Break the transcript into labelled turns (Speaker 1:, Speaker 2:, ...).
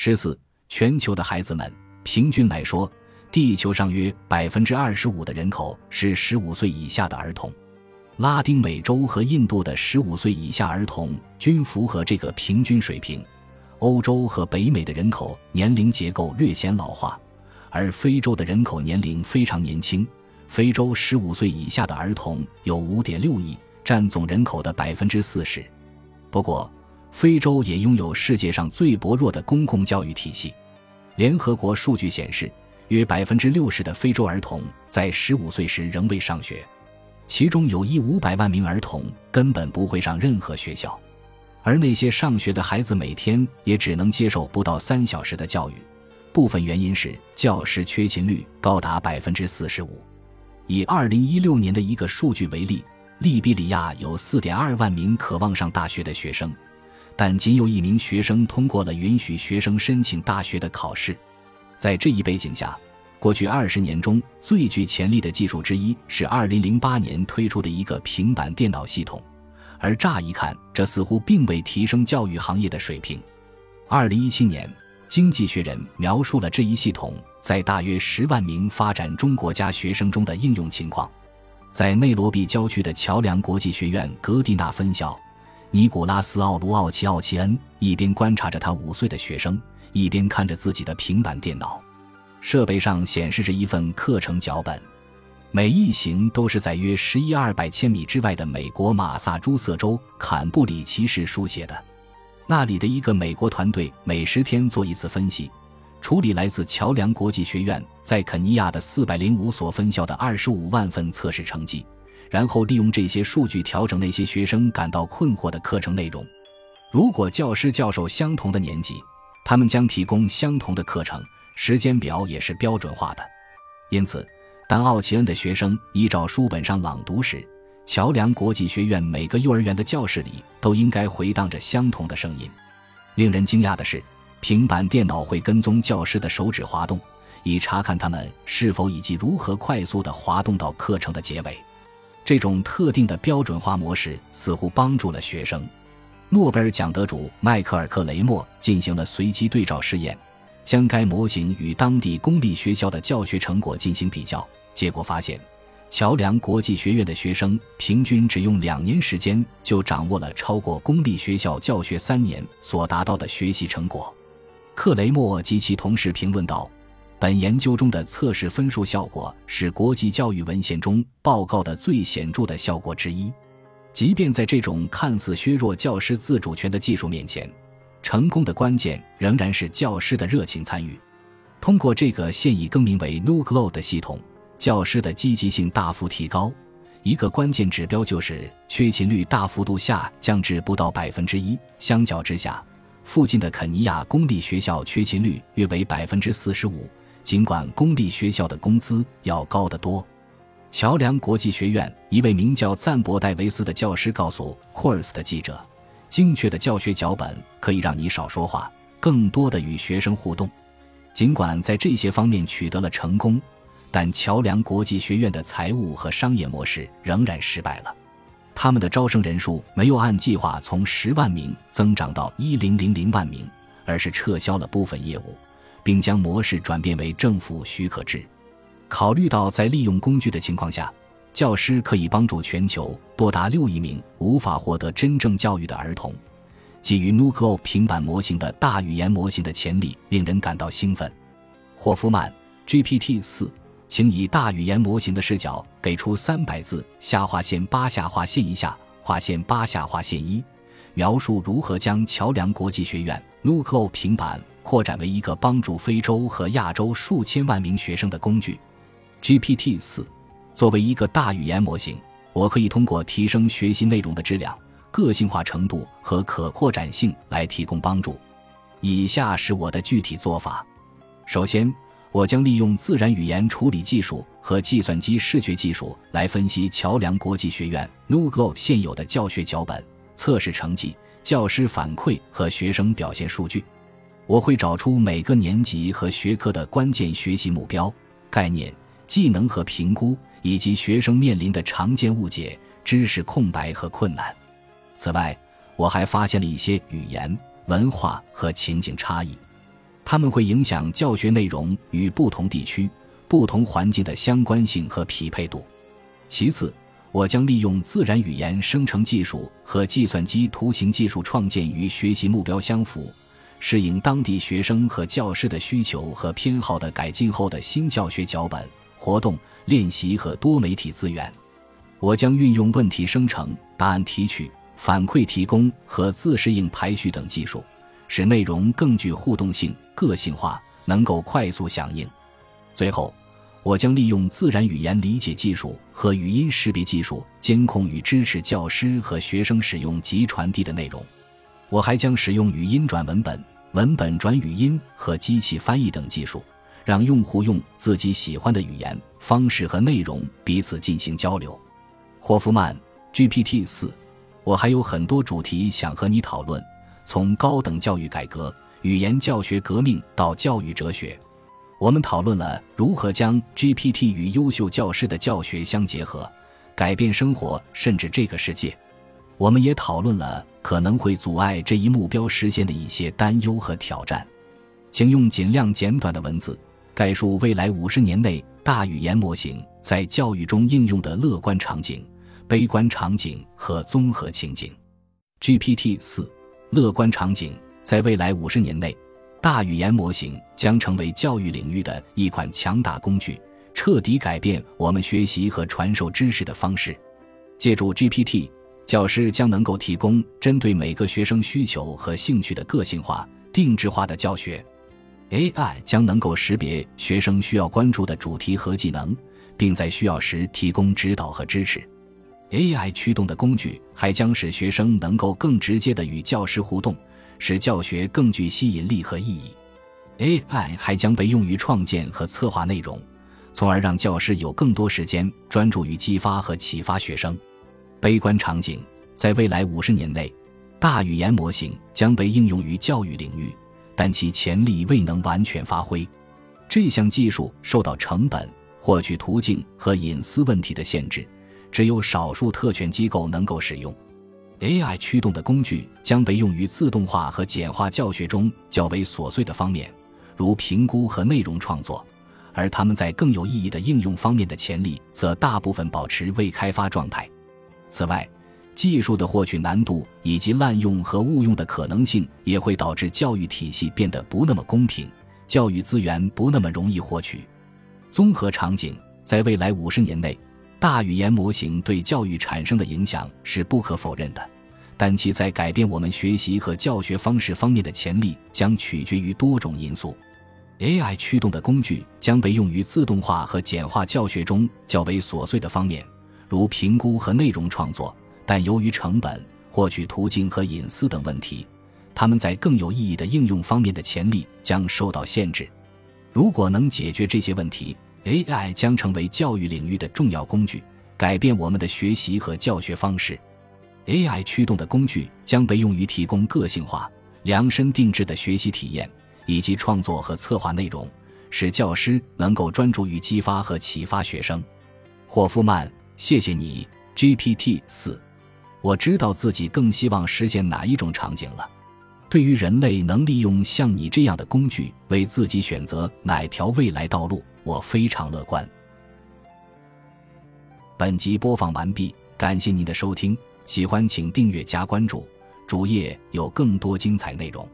Speaker 1: 十四，全球的孩子们，平均来说，地球上约百分之二十五的人口是十五岁以下的儿童。拉丁美洲和印度的十五岁以下儿童均符合这个平均水平。欧洲和北美的人口年龄结构略显老化，而非洲的人口年龄非常年轻。非洲十五岁以下的儿童有五点六亿，占总人口的百分之四十。不过，非洲也拥有世界上最薄弱的公共教育体系。联合国数据显示，约百分之六十的非洲儿童在十五岁时仍未上学，其中有一五百万名儿童根本不会上任何学校。而那些上学的孩子每天也只能接受不到三小时的教育，部分原因是教师缺勤率高达百分之四十五。以二零一六年的一个数据为例，利比里亚有四点二万名渴望上大学的学生，但仅有一名学生通过了允许学生申请大学的考试。在这一背景下，过去二十年中最具潜力的技术之一是二零零八年推出的一个平板电脑系统。而乍一看，这似乎并未提升教育行业的水平。二零一七年，《经济学人》描述了这一系统在大约十万名发展中国家学生中的应用情况。在内罗毕郊区的桥梁国际学院格蒂纳分校，尼古拉斯·奥卢奥奇奥奇恩一边观察着他五岁的学生，一边看着自己的平板电脑，设备上显示着一份课程脚本。每一行都是在约十一二百千米之外的美国马萨诸塞州坎布里奇市书写的。那里的一个美国团队每十天做一次分析，处理来自桥梁国际学院在肯尼亚的四百零五所分校的二十五万份测试成绩，然后利用这些数据调整那些学生感到困惑的课程内容。如果教师教授相同的年纪，他们将提供相同的课程，时间表也是标准化的。因此。当奥奇恩的学生依照书本上朗读时，桥梁国际学院每个幼儿园的教室里都应该回荡着相同的声音。令人惊讶的是，平板电脑会跟踪教师的手指滑动，以查看他们是否以及如何快速地滑动到课程的结尾。这种特定的标准化模式似乎帮助了学生。诺贝尔奖得主迈克尔·克雷默进行了随机对照试验，将该模型与当地公立学校的教学成果进行比较。结果发现，桥梁国际学院的学生平均只用两年时间就掌握了超过公立学校教学三年所达到的学习成果。克雷默及其同事评论道：“本研究中的测试分数效果是国际教育文献中报告的最显著的效果之一。即便在这种看似削弱教师自主权的技术面前，成功的关键仍然是教师的热情参与。通过这个现已更名为 NuGlo 的系统。”教师的积极性大幅提高，一个关键指标就是缺勤率大幅度下降至不到百分之一。相较之下，附近的肯尼亚公立学校缺勤率约为百分之四十五，尽管公立学校的工资要高得多。桥梁国际学院一位名叫赞博戴维斯的教师告诉《Course》的记者：“精确的教学脚本可以让你少说话，更多的与学生互动。尽管在这些方面取得了成功。”但桥梁国际学院的财务和商业模式仍然失败了，他们的招生人数没有按计划从十万名增长到一零零零万名，而是撤销了部分业务，并将模式转变为政府许可制。考虑到在利用工具的情况下，教师可以帮助全球多达六亿名无法获得真正教育的儿童，基于 NuGo 平板模型的大语言模型的潜力令人感到兴奋。霍夫曼 GPT 四。请以大语言模型的视角给出三百字下划线八下划线一下划线八下划线一，描述如何将桥梁国际学院 NuGo 平板扩展为一个帮助非洲和亚洲数千万名学生的工具。GPT 四作为一个大语言模型，我可以通过提升学习内容的质量、个性化程度和可扩展性来提供帮助。以下是我的具体做法：首先。我将利用自然语言处理技术和计算机视觉技术来分析桥梁国际学院 NuGo 现有的教学脚本、测试成绩、教师反馈和学生表现数据。我会找出每个年级和学科的关键学习目标、概念、技能和评估，以及学生面临的常见误解、知识空白和困难。此外，我还发现了一些语言、文化和情景差异。它们会影响教学内容与不同地区、不同环境的相关性和匹配度。其次，我将利用自然语言生成技术和计算机图形技术创建与学习目标相符、适应当地学生和教师的需求和偏好的改进后的新教学脚本、活动、练习和多媒体资源。我将运用问题生成、答案提取、反馈提供和自适应排序等技术，使内容更具互动性、个性化，能够快速响应。最后。我将利用自然语言理解技术和语音识别技术监控与支持教师和学生使用及传递的内容。我还将使用语音转文本、文本转语音和机器翻译等技术，让用户用自己喜欢的语言方式和内容彼此进行交流。霍夫曼，GPT 四，我还有很多主题想和你讨论，从高等教育改革、语言教学革命到教育哲学。我们讨论了如何将 GPT 与优秀教师的教学相结合，改变生活甚至这个世界。我们也讨论了可能会阻碍这一目标实现的一些担忧和挑战。请用尽量简短的文字概述未来五十年内大语言模型在教育中应用的乐观场景、悲观场景和综合情景。GPT 四乐观场景在未来五十年内。大语言模型将成为教育领域的一款强大工具，彻底改变我们学习和传授知识的方式。借助 GPT，教师将能够提供针对每个学生需求和兴趣的个性化、定制化的教学。AI 将能够识别学生需要关注的主题和技能，并在需要时提供指导和支持。AI 驱动的工具还将使学生能够更直接的与教师互动。使教学更具吸引力和意义。AI 还将被用于创建和策划内容，从而让教师有更多时间专注于激发和启发学生。悲观场景在未来五十年内，大语言模型将被应用于教育领域，但其潜力未能完全发挥。这项技术受到成本、获取途径和隐私问题的限制，只有少数特权机构能够使用。AI 驱动的工具将被用于自动化和简化教学中较为琐碎的方面，如评估和内容创作，而他们在更有意义的应用方面的潜力则大部分保持未开发状态。此外，技术的获取难度以及滥用和误用的可能性也会导致教育体系变得不那么公平，教育资源不那么容易获取。综合场景在未来五十年内。大语言模型对教育产生的影响是不可否认的，但其在改变我们学习和教学方式方面的潜力将取决于多种因素。AI 驱动的工具将被用于自动化和简化教学中较为琐碎的方面，如评估和内容创作，但由于成本、获取途径和隐私等问题，他们在更有意义的应用方面的潜力将受到限制。如果能解决这些问题，AI 将成为教育领域的重要工具，改变我们的学习和教学方式。AI 驱动的工具将被用于提供个性化、量身定制的学习体验，以及创作和策划内容，使教师能够专注于激发和启发学生。霍夫曼，谢谢你，GPT 四。我知道自己更希望实现哪一种场景了。对于人类能利用像你这样的工具为自己选择哪条未来道路。我非常乐观。本集播放完毕，感谢您的收听，喜欢请订阅加关注，主页有更多精彩内容。